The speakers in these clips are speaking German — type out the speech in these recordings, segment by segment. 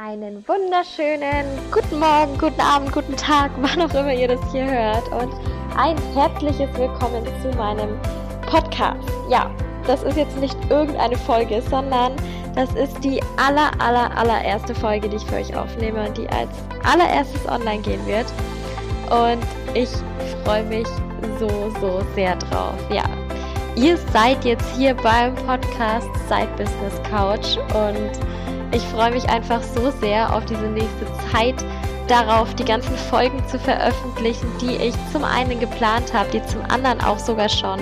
einen wunderschönen guten Morgen, guten Abend, guten Tag, wann auch immer ihr das hier hört und ein herzliches Willkommen zu meinem Podcast. Ja, das ist jetzt nicht irgendeine Folge, sondern das ist die aller, aller, allererste Folge, die ich für euch aufnehme und die als allererstes online gehen wird. Und ich freue mich so, so sehr drauf. Ja, ihr seid jetzt hier beim Podcast Side Business Couch und ich freue mich einfach so sehr auf diese nächste Zeit darauf, die ganzen Folgen zu veröffentlichen, die ich zum einen geplant habe, die zum anderen auch sogar schon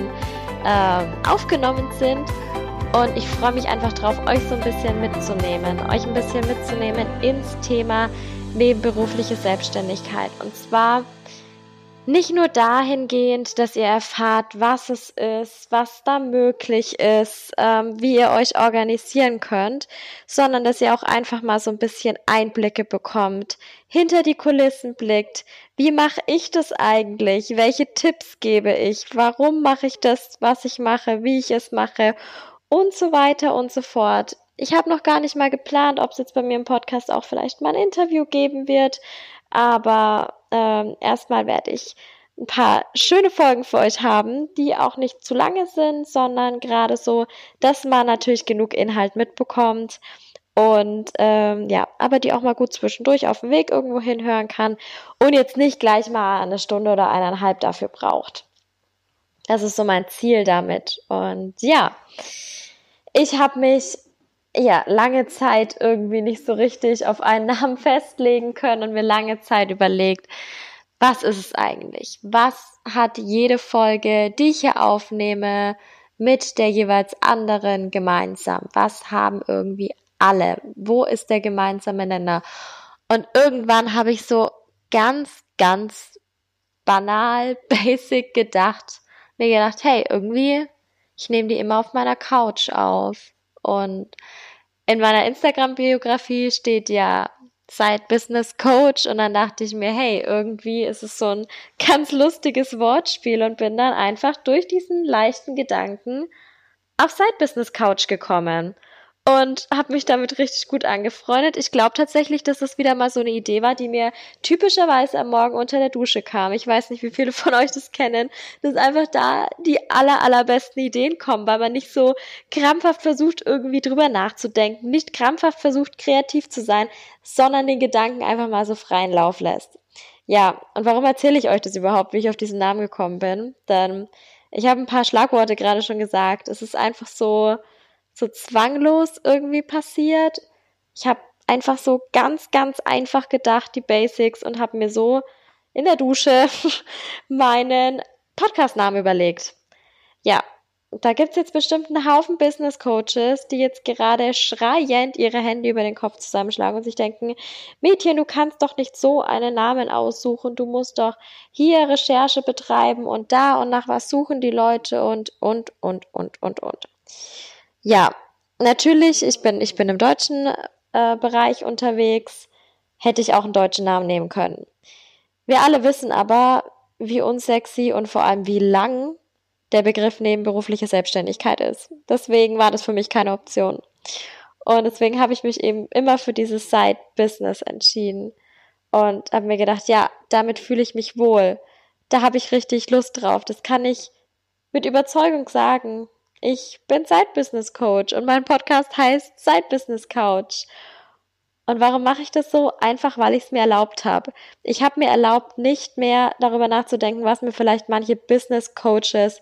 äh, aufgenommen sind. Und ich freue mich einfach darauf, euch so ein bisschen mitzunehmen, euch ein bisschen mitzunehmen ins Thema nebenberufliche Selbstständigkeit. Und zwar nicht nur dahingehend, dass ihr erfahrt, was es ist, was da möglich ist, ähm, wie ihr euch organisieren könnt, sondern dass ihr auch einfach mal so ein bisschen Einblicke bekommt, hinter die Kulissen blickt. Wie mache ich das eigentlich? Welche Tipps gebe ich? Warum mache ich das, was ich mache, wie ich es mache? Und so weiter und so fort. Ich habe noch gar nicht mal geplant, ob es jetzt bei mir im Podcast auch vielleicht mal ein Interview geben wird. Aber ähm, erstmal werde ich ein paar schöne Folgen für euch haben, die auch nicht zu lange sind, sondern gerade so, dass man natürlich genug Inhalt mitbekommt und ähm, ja, aber die auch mal gut zwischendurch auf dem Weg irgendwo hinhören kann und jetzt nicht gleich mal eine Stunde oder eineinhalb dafür braucht. Das ist so mein Ziel damit. Und ja, ich habe mich ja, lange Zeit irgendwie nicht so richtig auf einen Namen festlegen können und mir lange Zeit überlegt, was ist es eigentlich? Was hat jede Folge, die ich hier aufnehme, mit der jeweils anderen gemeinsam? Was haben irgendwie alle? Wo ist der gemeinsame Nenner? Und irgendwann habe ich so ganz, ganz banal, basic gedacht, mir gedacht, hey, irgendwie, ich nehme die immer auf meiner Couch auf. Und in meiner Instagram-Biografie steht ja Side Business Coach und dann dachte ich mir, hey, irgendwie ist es so ein ganz lustiges Wortspiel und bin dann einfach durch diesen leichten Gedanken auf Side Business Couch gekommen und habe mich damit richtig gut angefreundet. Ich glaube tatsächlich, dass das wieder mal so eine Idee war, die mir typischerweise am Morgen unter der Dusche kam. Ich weiß nicht, wie viele von euch das kennen, dass einfach da die aller, allerbesten Ideen kommen, weil man nicht so krampfhaft versucht, irgendwie drüber nachzudenken, nicht krampfhaft versucht, kreativ zu sein, sondern den Gedanken einfach mal so freien Lauf lässt. Ja, und warum erzähle ich euch das überhaupt, wie ich auf diesen Namen gekommen bin? Denn ich habe ein paar Schlagworte gerade schon gesagt. Es ist einfach so, so zwanglos irgendwie passiert. Ich habe einfach so ganz, ganz einfach gedacht, die Basics, und habe mir so in der Dusche meinen Podcast-Namen überlegt. Ja, da gibt's jetzt bestimmt einen Haufen Business Coaches, die jetzt gerade schreiend ihre Hände über den Kopf zusammenschlagen und sich denken, Mädchen, du kannst doch nicht so einen Namen aussuchen, du musst doch hier Recherche betreiben und da und nach was suchen die Leute und, und, und, und, und, und. Ja, natürlich, ich bin, ich bin im deutschen äh, Bereich unterwegs, hätte ich auch einen deutschen Namen nehmen können. Wir alle wissen aber, wie unsexy und vor allem wie lang der Begriff nebenberufliche Selbstständigkeit ist. Deswegen war das für mich keine Option. Und deswegen habe ich mich eben immer für dieses Side-Business entschieden und habe mir gedacht, ja, damit fühle ich mich wohl. Da habe ich richtig Lust drauf. Das kann ich mit Überzeugung sagen. Ich bin Side Business Coach und mein Podcast heißt Side Business Couch. Und warum mache ich das so? Einfach, weil ich es mir erlaubt habe. Ich habe mir erlaubt, nicht mehr darüber nachzudenken, was mir vielleicht manche Business Coaches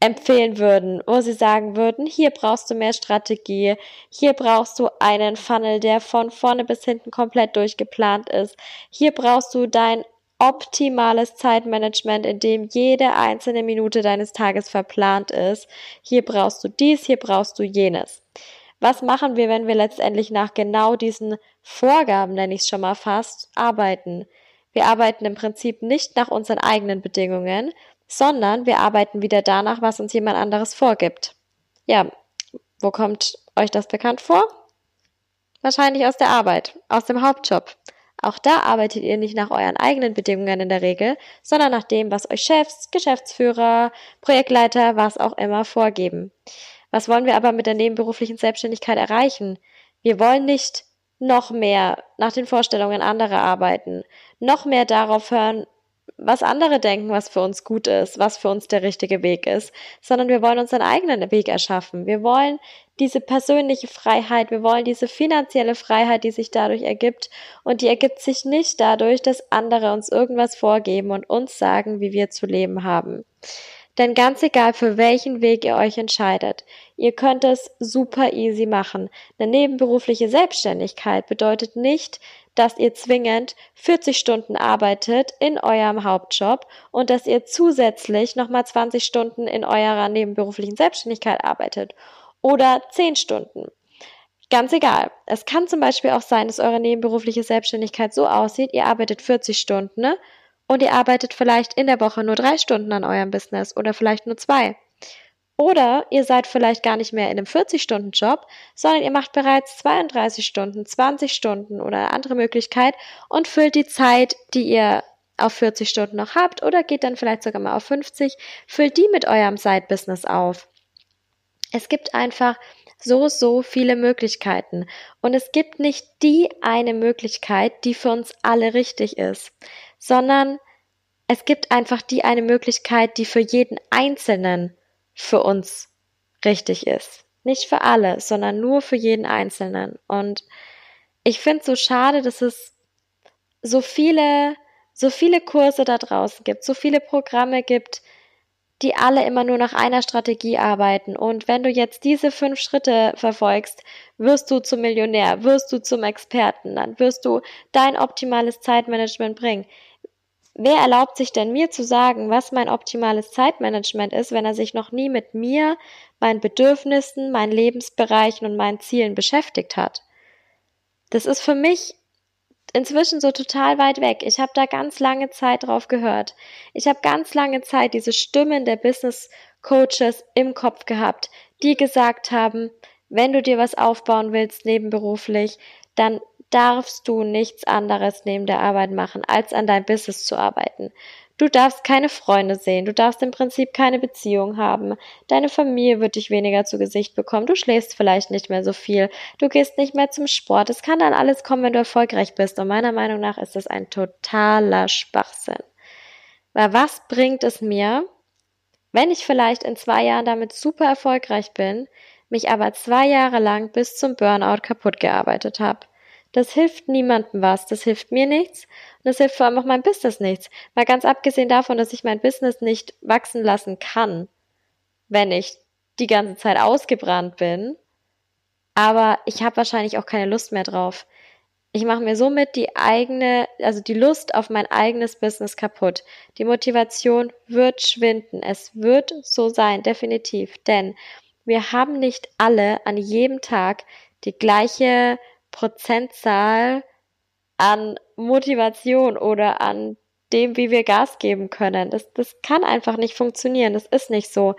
empfehlen würden, wo sie sagen würden, hier brauchst du mehr Strategie, hier brauchst du einen Funnel, der von vorne bis hinten komplett durchgeplant ist, hier brauchst du dein optimales Zeitmanagement, in dem jede einzelne Minute deines Tages verplant ist. Hier brauchst du dies, hier brauchst du jenes. Was machen wir, wenn wir letztendlich nach genau diesen Vorgaben, nenne ich es schon mal fast, arbeiten? Wir arbeiten im Prinzip nicht nach unseren eigenen Bedingungen, sondern wir arbeiten wieder danach, was uns jemand anderes vorgibt. Ja, wo kommt euch das bekannt vor? Wahrscheinlich aus der Arbeit, aus dem Hauptjob. Auch da arbeitet ihr nicht nach euren eigenen Bedingungen in der Regel, sondern nach dem, was euch Chefs, Geschäftsführer, Projektleiter, was auch immer vorgeben. Was wollen wir aber mit der nebenberuflichen Selbstständigkeit erreichen? Wir wollen nicht noch mehr nach den Vorstellungen anderer arbeiten, noch mehr darauf hören, was andere denken, was für uns gut ist, was für uns der richtige Weg ist, sondern wir wollen unseren eigenen Weg erschaffen. Wir wollen diese persönliche Freiheit, wir wollen diese finanzielle Freiheit, die sich dadurch ergibt. Und die ergibt sich nicht dadurch, dass andere uns irgendwas vorgeben und uns sagen, wie wir zu leben haben. Denn ganz egal, für welchen Weg ihr euch entscheidet, ihr könnt es super easy machen. Eine nebenberufliche Selbstständigkeit bedeutet nicht, dass ihr zwingend 40 Stunden arbeitet in eurem Hauptjob und dass ihr zusätzlich nochmal 20 Stunden in eurer nebenberuflichen Selbstständigkeit arbeitet oder 10 Stunden. Ganz egal. Es kann zum Beispiel auch sein, dass eure nebenberufliche Selbstständigkeit so aussieht, ihr arbeitet 40 Stunden, ne? und ihr arbeitet vielleicht in der Woche nur drei Stunden an eurem Business oder vielleicht nur zwei. Oder ihr seid vielleicht gar nicht mehr in einem 40-Stunden-Job, sondern ihr macht bereits 32 Stunden, 20 Stunden oder eine andere Möglichkeit und füllt die Zeit, die ihr auf 40 Stunden noch habt oder geht dann vielleicht sogar mal auf 50, füllt die mit eurem Side-Business auf. Es gibt einfach so, so viele Möglichkeiten. Und es gibt nicht die eine Möglichkeit, die für uns alle richtig ist sondern es gibt einfach die eine Möglichkeit, die für jeden Einzelnen für uns richtig ist. Nicht für alle, sondern nur für jeden Einzelnen. Und ich finde es so schade, dass es so viele, so viele Kurse da draußen gibt, so viele Programme gibt, die alle immer nur nach einer Strategie arbeiten. Und wenn du jetzt diese fünf Schritte verfolgst, wirst du zum Millionär, wirst du zum Experten, dann wirst du dein optimales Zeitmanagement bringen. Wer erlaubt sich denn mir zu sagen, was mein optimales Zeitmanagement ist, wenn er sich noch nie mit mir, meinen Bedürfnissen, meinen Lebensbereichen und meinen Zielen beschäftigt hat? Das ist für mich inzwischen so total weit weg. Ich habe da ganz lange Zeit drauf gehört. Ich habe ganz lange Zeit diese Stimmen der Business Coaches im Kopf gehabt, die gesagt haben, wenn du dir was aufbauen willst nebenberuflich, dann darfst du nichts anderes neben der Arbeit machen, als an deinem Business zu arbeiten. Du darfst keine Freunde sehen, du darfst im Prinzip keine Beziehung haben, deine Familie wird dich weniger zu Gesicht bekommen, du schläfst vielleicht nicht mehr so viel, du gehst nicht mehr zum Sport. Es kann dann alles kommen, wenn du erfolgreich bist. Und meiner Meinung nach ist das ein totaler Schwachsinn. Weil was bringt es mir, wenn ich vielleicht in zwei Jahren damit super erfolgreich bin, mich aber zwei Jahre lang bis zum Burnout kaputt gearbeitet habe? Das hilft niemandem was, das hilft mir nichts und das hilft vor allem auch meinem Business nichts. Mal ganz abgesehen davon, dass ich mein Business nicht wachsen lassen kann, wenn ich die ganze Zeit ausgebrannt bin. Aber ich habe wahrscheinlich auch keine Lust mehr drauf. Ich mache mir somit die eigene, also die Lust auf mein eigenes Business kaputt. Die Motivation wird schwinden. Es wird so sein, definitiv. Denn wir haben nicht alle an jedem Tag die gleiche Prozentzahl an Motivation oder an dem, wie wir Gas geben können. Das, das kann einfach nicht funktionieren. Das ist nicht so.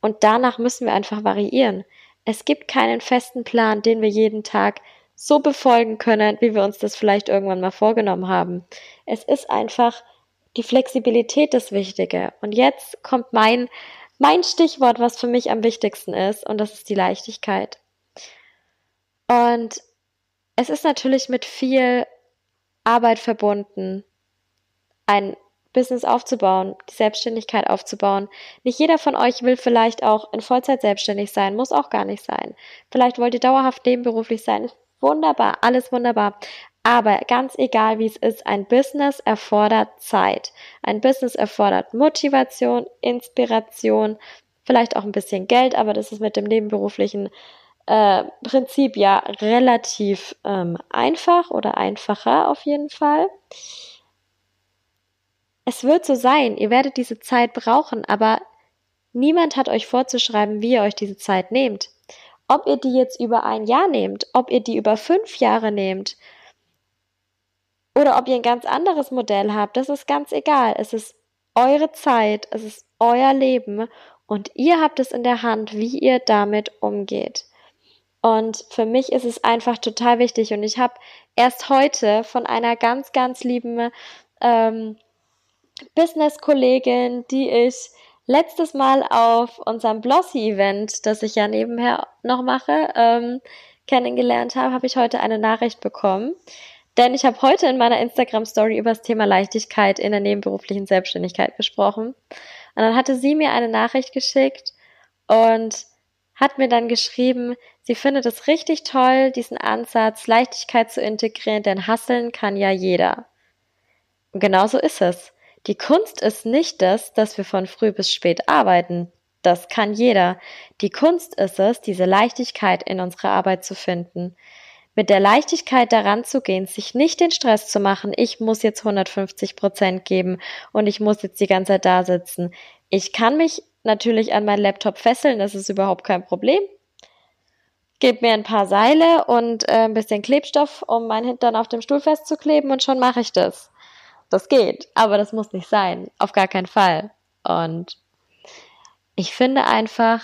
Und danach müssen wir einfach variieren. Es gibt keinen festen Plan, den wir jeden Tag so befolgen können, wie wir uns das vielleicht irgendwann mal vorgenommen haben. Es ist einfach die Flexibilität das Wichtige. Und jetzt kommt mein, mein Stichwort, was für mich am wichtigsten ist, und das ist die Leichtigkeit. Und es ist natürlich mit viel Arbeit verbunden, ein Business aufzubauen, die Selbstständigkeit aufzubauen. Nicht jeder von euch will vielleicht auch in Vollzeit selbstständig sein, muss auch gar nicht sein. Vielleicht wollt ihr dauerhaft nebenberuflich sein. Wunderbar, alles wunderbar. Aber ganz egal, wie es ist, ein Business erfordert Zeit. Ein Business erfordert Motivation, Inspiration, vielleicht auch ein bisschen Geld, aber das ist mit dem nebenberuflichen äh, Prinzip ja relativ ähm, einfach oder einfacher auf jeden Fall. Es wird so sein, ihr werdet diese Zeit brauchen, aber niemand hat euch vorzuschreiben, wie ihr euch diese Zeit nehmt. Ob ihr die jetzt über ein Jahr nehmt, ob ihr die über fünf Jahre nehmt oder ob ihr ein ganz anderes Modell habt, das ist ganz egal. Es ist eure Zeit, es ist euer Leben und ihr habt es in der Hand, wie ihr damit umgeht. Und für mich ist es einfach total wichtig. Und ich habe erst heute von einer ganz, ganz lieben ähm, Business-Kollegin, die ich letztes Mal auf unserem Blossy-Event, das ich ja nebenher noch mache, ähm, kennengelernt habe, habe ich heute eine Nachricht bekommen. Denn ich habe heute in meiner Instagram-Story über das Thema Leichtigkeit in der nebenberuflichen Selbstständigkeit gesprochen. Und dann hatte sie mir eine Nachricht geschickt und hat mir dann geschrieben, sie findet es richtig toll, diesen Ansatz, Leichtigkeit zu integrieren, denn hasseln kann ja jeder. Und genauso ist es. Die Kunst ist nicht das, dass wir von früh bis spät arbeiten. Das kann jeder. Die Kunst ist es, diese Leichtigkeit in unserer Arbeit zu finden. Mit der Leichtigkeit daran zu gehen, sich nicht den Stress zu machen, ich muss jetzt 150 Prozent geben und ich muss jetzt die ganze Zeit da sitzen. Ich kann mich natürlich an meinen Laptop fesseln, das ist überhaupt kein Problem. Gib mir ein paar Seile und äh, ein bisschen Klebstoff, um mein Hintern auf dem Stuhl festzukleben und schon mache ich das das geht, aber das muss nicht sein, auf gar keinen Fall. Und ich finde einfach,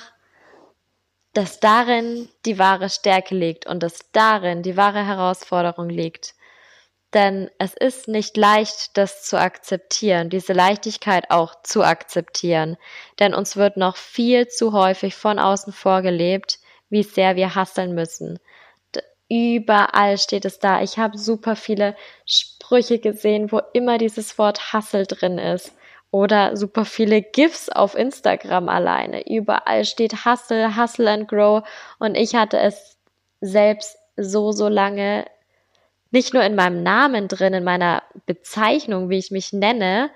dass darin die wahre Stärke liegt und dass darin die wahre Herausforderung liegt. Denn es ist nicht leicht, das zu akzeptieren, diese Leichtigkeit auch zu akzeptieren. Denn uns wird noch viel zu häufig von außen vorgelebt, wie sehr wir hasseln müssen. Überall steht es da. Ich habe super viele Sprüche gesehen, wo immer dieses Wort Hustle drin ist. Oder super viele GIFs auf Instagram alleine. Überall steht Hustle, Hustle and Grow. Und ich hatte es selbst so, so lange nicht nur in meinem Namen drin, in meiner Bezeichnung, wie ich mich nenne,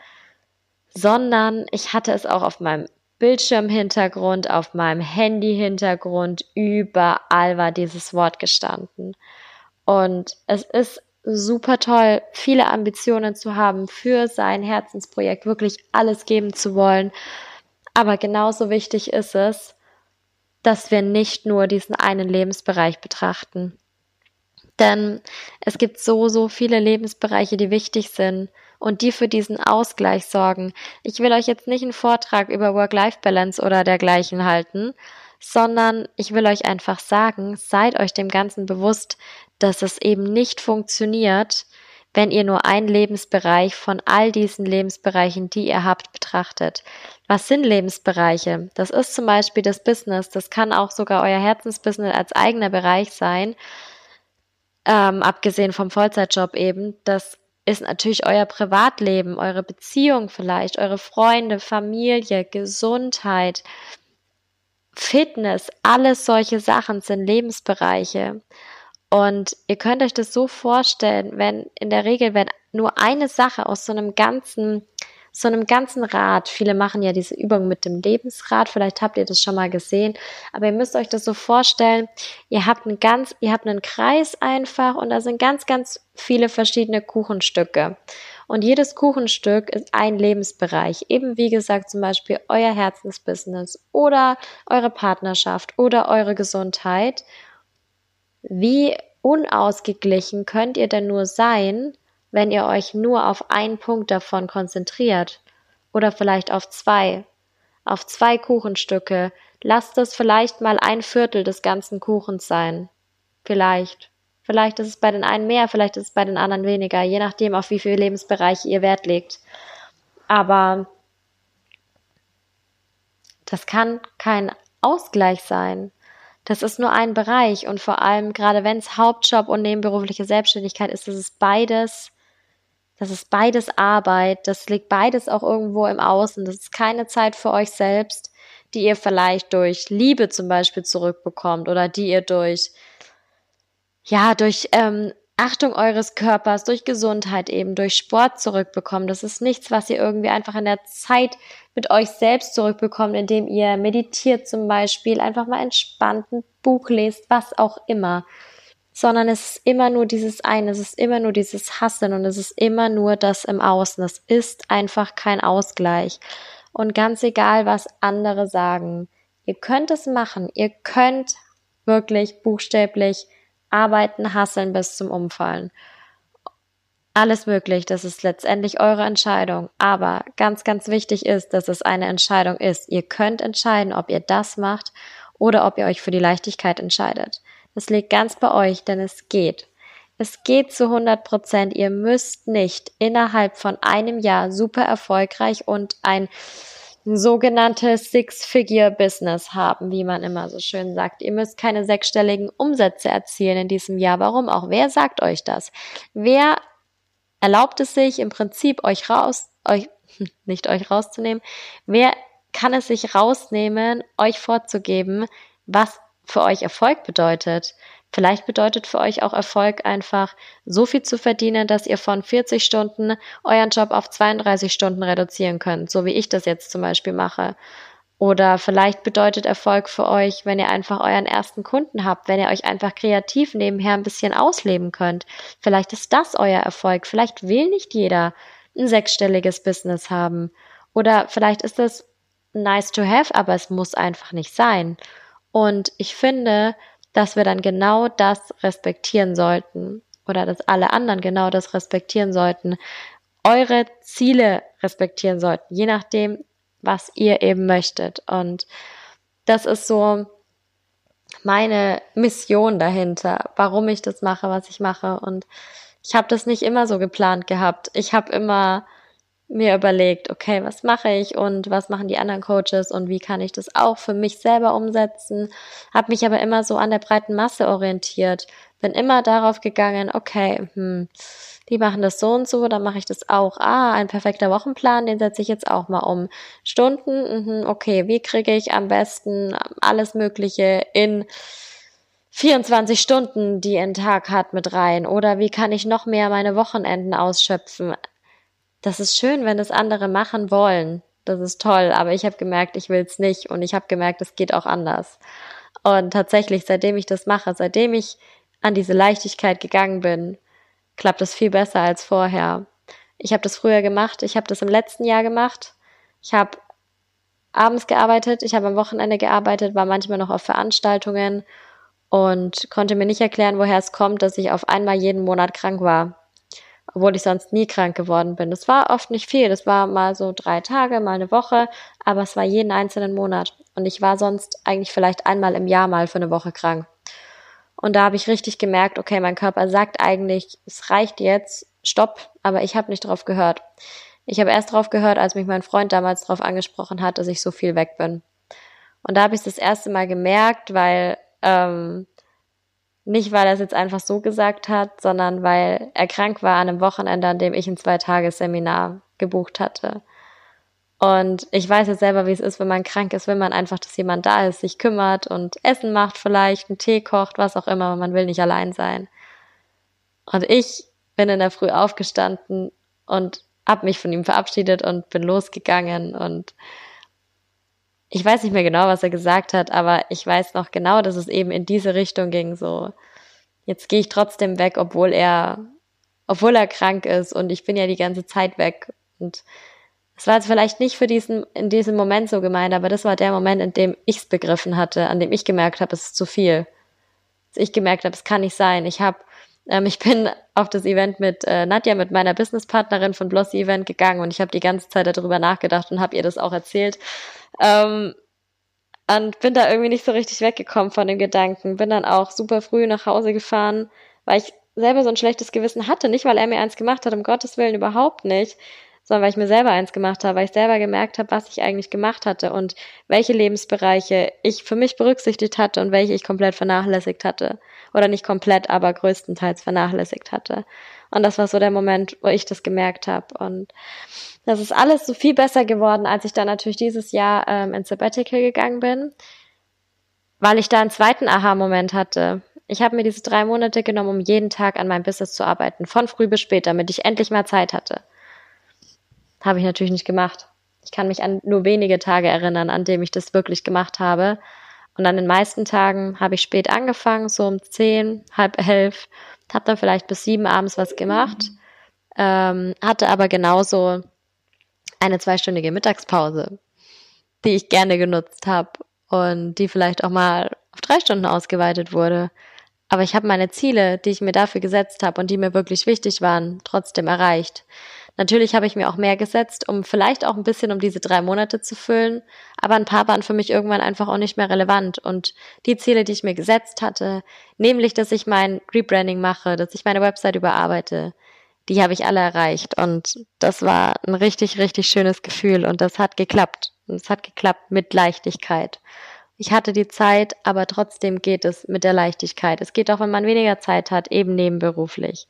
sondern ich hatte es auch auf meinem Bildschirmhintergrund, auf meinem Handyhintergrund, überall war dieses Wort gestanden. Und es ist super toll, viele Ambitionen zu haben für sein Herzensprojekt, wirklich alles geben zu wollen. Aber genauso wichtig ist es, dass wir nicht nur diesen einen Lebensbereich betrachten. Denn es gibt so, so viele Lebensbereiche, die wichtig sind und die für diesen Ausgleich sorgen. Ich will euch jetzt nicht einen Vortrag über Work-Life-Balance oder dergleichen halten, sondern ich will euch einfach sagen, seid euch dem Ganzen bewusst, dass es eben nicht funktioniert, wenn ihr nur einen Lebensbereich von all diesen Lebensbereichen, die ihr habt, betrachtet. Was sind Lebensbereiche? Das ist zum Beispiel das Business. Das kann auch sogar euer Herzensbusiness als eigener Bereich sein, ähm, abgesehen vom Vollzeitjob eben. Das ist natürlich euer Privatleben, eure Beziehung vielleicht, eure Freunde, Familie, Gesundheit, Fitness, alles solche Sachen sind Lebensbereiche. Und ihr könnt euch das so vorstellen, wenn in der Regel, wenn nur eine Sache aus so einem ganzen so einem ganzen Rad. Viele machen ja diese Übung mit dem Lebensrad. Vielleicht habt ihr das schon mal gesehen. Aber ihr müsst euch das so vorstellen. Ihr habt einen ganz, ihr habt einen Kreis einfach und da sind ganz, ganz viele verschiedene Kuchenstücke. Und jedes Kuchenstück ist ein Lebensbereich. Eben wie gesagt, zum Beispiel euer Herzensbusiness oder eure Partnerschaft oder eure Gesundheit. Wie unausgeglichen könnt ihr denn nur sein, wenn ihr euch nur auf einen Punkt davon konzentriert oder vielleicht auf zwei, auf zwei Kuchenstücke, lasst es vielleicht mal ein Viertel des ganzen Kuchens sein. Vielleicht. Vielleicht ist es bei den einen mehr, vielleicht ist es bei den anderen weniger, je nachdem, auf wie viele Lebensbereiche ihr Wert legt. Aber das kann kein Ausgleich sein. Das ist nur ein Bereich und vor allem, gerade wenn es Hauptjob und nebenberufliche Selbstständigkeit ist, ist es beides das ist beides Arbeit, das liegt beides auch irgendwo im Außen. Das ist keine Zeit für euch selbst, die ihr vielleicht durch Liebe zum Beispiel zurückbekommt oder die ihr durch, ja, durch ähm, Achtung eures Körpers, durch Gesundheit eben, durch Sport zurückbekommt. Das ist nichts, was ihr irgendwie einfach in der Zeit mit euch selbst zurückbekommt, indem ihr meditiert zum Beispiel, einfach mal entspannt ein Buch lest, was auch immer sondern es ist immer nur dieses eine, es ist immer nur dieses Hassen und es ist immer nur das im Außen. Es ist einfach kein Ausgleich. Und ganz egal, was andere sagen, ihr könnt es machen, ihr könnt wirklich buchstäblich arbeiten, hasseln bis zum Umfallen. Alles möglich, das ist letztendlich eure Entscheidung. Aber ganz, ganz wichtig ist, dass es eine Entscheidung ist. Ihr könnt entscheiden, ob ihr das macht oder ob ihr euch für die Leichtigkeit entscheidet. Es liegt ganz bei euch, denn es geht. Es geht zu 100 Prozent. Ihr müsst nicht innerhalb von einem Jahr super erfolgreich und ein sogenanntes Six-Figure-Business haben, wie man immer so schön sagt. Ihr müsst keine sechsstelligen Umsätze erzielen in diesem Jahr. Warum auch? Wer sagt euch das? Wer erlaubt es sich im Prinzip euch raus, euch, nicht euch rauszunehmen? Wer kann es sich rausnehmen, euch vorzugeben, was für euch Erfolg bedeutet? Vielleicht bedeutet für euch auch Erfolg einfach so viel zu verdienen, dass ihr von 40 Stunden euren Job auf 32 Stunden reduzieren könnt, so wie ich das jetzt zum Beispiel mache. Oder vielleicht bedeutet Erfolg für euch, wenn ihr einfach euren ersten Kunden habt, wenn ihr euch einfach kreativ nebenher ein bisschen ausleben könnt. Vielleicht ist das euer Erfolg. Vielleicht will nicht jeder ein sechsstelliges Business haben. Oder vielleicht ist das nice to have, aber es muss einfach nicht sein. Und ich finde, dass wir dann genau das respektieren sollten oder dass alle anderen genau das respektieren sollten, eure Ziele respektieren sollten, je nachdem, was ihr eben möchtet. Und das ist so meine Mission dahinter, warum ich das mache, was ich mache. Und ich habe das nicht immer so geplant gehabt. Ich habe immer mir überlegt, okay, was mache ich und was machen die anderen Coaches und wie kann ich das auch für mich selber umsetzen, habe mich aber immer so an der breiten Masse orientiert, bin immer darauf gegangen, okay, hm, die machen das so und so, dann mache ich das auch. Ah, ein perfekter Wochenplan, den setze ich jetzt auch mal um. Stunden, mh, okay, wie kriege ich am besten alles Mögliche in 24 Stunden, die ein Tag hat, mit rein? Oder wie kann ich noch mehr meine Wochenenden ausschöpfen? Das ist schön, wenn das andere machen wollen. Das ist toll, aber ich habe gemerkt, ich will es nicht und ich habe gemerkt, es geht auch anders. Und tatsächlich, seitdem ich das mache, seitdem ich an diese Leichtigkeit gegangen bin, klappt es viel besser als vorher. Ich habe das früher gemacht, ich habe das im letzten Jahr gemacht. Ich habe abends gearbeitet, ich habe am Wochenende gearbeitet, war manchmal noch auf Veranstaltungen und konnte mir nicht erklären, woher es kommt, dass ich auf einmal jeden Monat krank war obwohl ich sonst nie krank geworden bin. Das war oft nicht viel. Das war mal so drei Tage, mal eine Woche, aber es war jeden einzelnen Monat. Und ich war sonst eigentlich vielleicht einmal im Jahr mal für eine Woche krank. Und da habe ich richtig gemerkt, okay, mein Körper sagt eigentlich, es reicht jetzt, stopp, aber ich habe nicht drauf gehört. Ich habe erst drauf gehört, als mich mein Freund damals darauf angesprochen hat, dass ich so viel weg bin. Und da habe ich das erste Mal gemerkt, weil ähm, nicht, weil er es jetzt einfach so gesagt hat, sondern weil er krank war an einem Wochenende, an dem ich ein Zwei-Tages-Seminar gebucht hatte. Und ich weiß jetzt selber, wie es ist, wenn man krank ist, wenn man einfach, dass jemand da ist, sich kümmert und Essen macht vielleicht, einen Tee kocht, was auch immer, man will nicht allein sein. Und ich bin in der Früh aufgestanden und hab mich von ihm verabschiedet und bin losgegangen und ich weiß nicht mehr genau, was er gesagt hat, aber ich weiß noch genau, dass es eben in diese Richtung ging, so, jetzt gehe ich trotzdem weg, obwohl er, obwohl er krank ist und ich bin ja die ganze Zeit weg und es war jetzt vielleicht nicht für diesen, in diesem Moment so gemeint, aber das war der Moment, in dem ich es begriffen hatte, an dem ich gemerkt habe, es ist zu viel. Dass ich gemerkt habe, es kann nicht sein. Ich habe, ähm, ich bin auf das Event mit äh, Nadja, mit meiner Businesspartnerin von Blossy Event gegangen und ich habe die ganze Zeit darüber nachgedacht und habe ihr das auch erzählt. Ähm, und bin da irgendwie nicht so richtig weggekommen von dem Gedanken. Bin dann auch super früh nach Hause gefahren, weil ich selber so ein schlechtes Gewissen hatte. Nicht, weil er mir eins gemacht hat, um Gottes Willen überhaupt nicht, sondern weil ich mir selber eins gemacht habe, weil ich selber gemerkt habe, was ich eigentlich gemacht hatte und welche Lebensbereiche ich für mich berücksichtigt hatte und welche ich komplett vernachlässigt hatte. Oder nicht komplett, aber größtenteils vernachlässigt hatte. Und das war so der Moment, wo ich das gemerkt habe. Und das ist alles so viel besser geworden, als ich dann natürlich dieses Jahr ähm, ins Sabbatical gegangen bin, weil ich da einen zweiten Aha-Moment hatte. Ich habe mir diese drei Monate genommen, um jeden Tag an meinem Business zu arbeiten, von früh bis spät, damit ich endlich mal Zeit hatte. Habe ich natürlich nicht gemacht. Ich kann mich an nur wenige Tage erinnern, an dem ich das wirklich gemacht habe. Und an den meisten Tagen habe ich spät angefangen, so um zehn, halb elf, habe dann vielleicht bis sieben abends was gemacht, ähm, hatte aber genauso eine zweistündige Mittagspause, die ich gerne genutzt habe und die vielleicht auch mal auf drei Stunden ausgeweitet wurde. Aber ich habe meine Ziele, die ich mir dafür gesetzt habe und die mir wirklich wichtig waren, trotzdem erreicht. Natürlich habe ich mir auch mehr gesetzt, um vielleicht auch ein bisschen um diese drei Monate zu füllen, aber ein paar waren für mich irgendwann einfach auch nicht mehr relevant. Und die Ziele, die ich mir gesetzt hatte, nämlich, dass ich mein Rebranding mache, dass ich meine Website überarbeite, die habe ich alle erreicht. Und das war ein richtig, richtig schönes Gefühl und das hat geklappt. Und es hat geklappt mit Leichtigkeit. Ich hatte die Zeit, aber trotzdem geht es mit der Leichtigkeit. Es geht auch, wenn man weniger Zeit hat, eben nebenberuflich.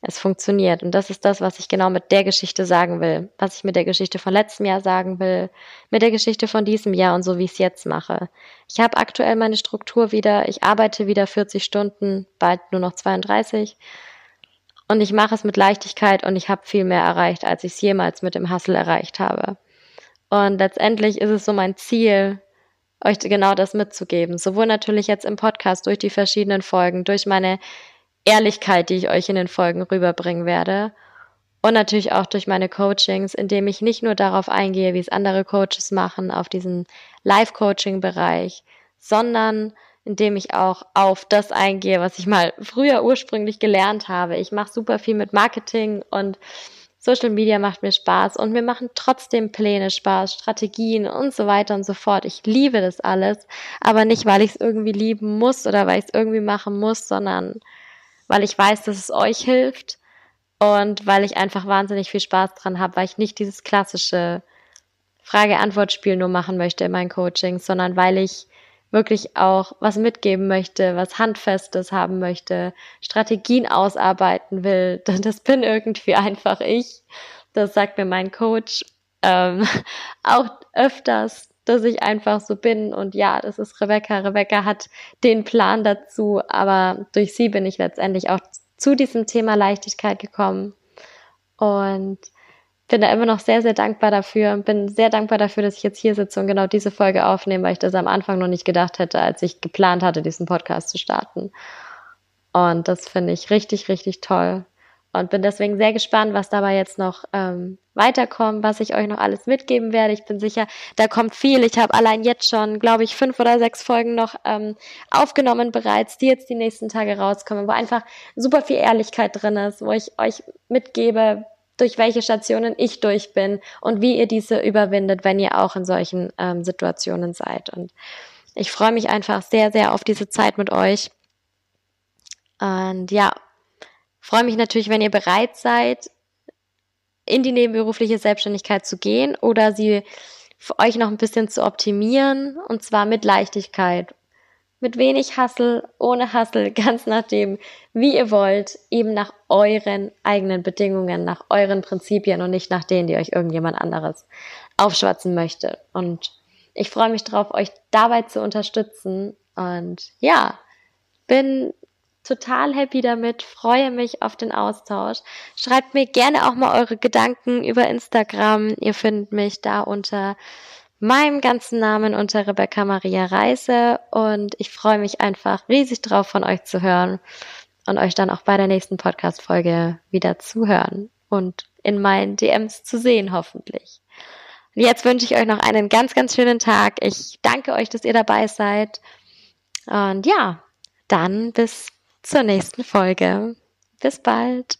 Es funktioniert. Und das ist das, was ich genau mit der Geschichte sagen will. Was ich mit der Geschichte von letztem Jahr sagen will. Mit der Geschichte von diesem Jahr und so, wie ich es jetzt mache. Ich habe aktuell meine Struktur wieder. Ich arbeite wieder 40 Stunden, bald nur noch 32. Und ich mache es mit Leichtigkeit und ich habe viel mehr erreicht, als ich es jemals mit dem Hustle erreicht habe. Und letztendlich ist es so mein Ziel, euch genau das mitzugeben. Sowohl natürlich jetzt im Podcast durch die verschiedenen Folgen, durch meine Ehrlichkeit, die ich euch in den Folgen rüberbringen werde. Und natürlich auch durch meine Coachings, indem ich nicht nur darauf eingehe, wie es andere Coaches machen, auf diesen Live-Coaching-Bereich, sondern indem ich auch auf das eingehe, was ich mal früher ursprünglich gelernt habe. Ich mache super viel mit Marketing und Social Media macht mir Spaß und mir machen trotzdem Pläne Spaß, Strategien und so weiter und so fort. Ich liebe das alles, aber nicht, weil ich es irgendwie lieben muss oder weil ich es irgendwie machen muss, sondern weil ich weiß, dass es euch hilft und weil ich einfach wahnsinnig viel Spaß dran habe, weil ich nicht dieses klassische Frage-Antwort-Spiel nur machen möchte in meinen Coachings, sondern weil ich wirklich auch was mitgeben möchte, was Handfestes haben möchte, Strategien ausarbeiten will. Das bin irgendwie einfach ich. Das sagt mir mein Coach ähm, auch öfters, dass ich einfach so bin. Und ja, das ist Rebecca. Rebecca hat den Plan dazu, aber durch sie bin ich letztendlich auch zu diesem Thema Leichtigkeit gekommen. Und bin da immer noch sehr, sehr dankbar dafür bin sehr dankbar dafür, dass ich jetzt hier sitze und genau diese Folge aufnehme, weil ich das am Anfang noch nicht gedacht hätte, als ich geplant hatte, diesen Podcast zu starten. Und das finde ich richtig, richtig toll. Und bin deswegen sehr gespannt, was dabei jetzt noch ähm, weiterkommt, was ich euch noch alles mitgeben werde. Ich bin sicher, da kommt viel. Ich habe allein jetzt schon, glaube ich, fünf oder sechs Folgen noch ähm, aufgenommen bereits, die jetzt die nächsten Tage rauskommen, wo einfach super viel Ehrlichkeit drin ist, wo ich euch mitgebe, durch welche Stationen ich durch bin und wie ihr diese überwindet, wenn ihr auch in solchen ähm, Situationen seid. Und ich freue mich einfach sehr, sehr auf diese Zeit mit euch. Und ja, freue mich natürlich, wenn ihr bereit seid, in die nebenberufliche Selbstständigkeit zu gehen oder sie für euch noch ein bisschen zu optimieren und zwar mit Leichtigkeit mit wenig Hassel, ohne Hassel, ganz nachdem, wie ihr wollt, eben nach euren eigenen Bedingungen, nach euren Prinzipien und nicht nach denen, die euch irgendjemand anderes aufschwatzen möchte. Und ich freue mich drauf, euch dabei zu unterstützen. Und ja, bin total happy damit, freue mich auf den Austausch. Schreibt mir gerne auch mal eure Gedanken über Instagram. Ihr findet mich da unter meinem ganzen Namen unter Rebecca Maria Reise und ich freue mich einfach riesig drauf, von euch zu hören und euch dann auch bei der nächsten Podcast-Folge wieder zuhören und in meinen DMs zu sehen, hoffentlich. Jetzt wünsche ich euch noch einen ganz, ganz schönen Tag. Ich danke euch, dass ihr dabei seid. Und ja, dann bis zur nächsten Folge. Bis bald.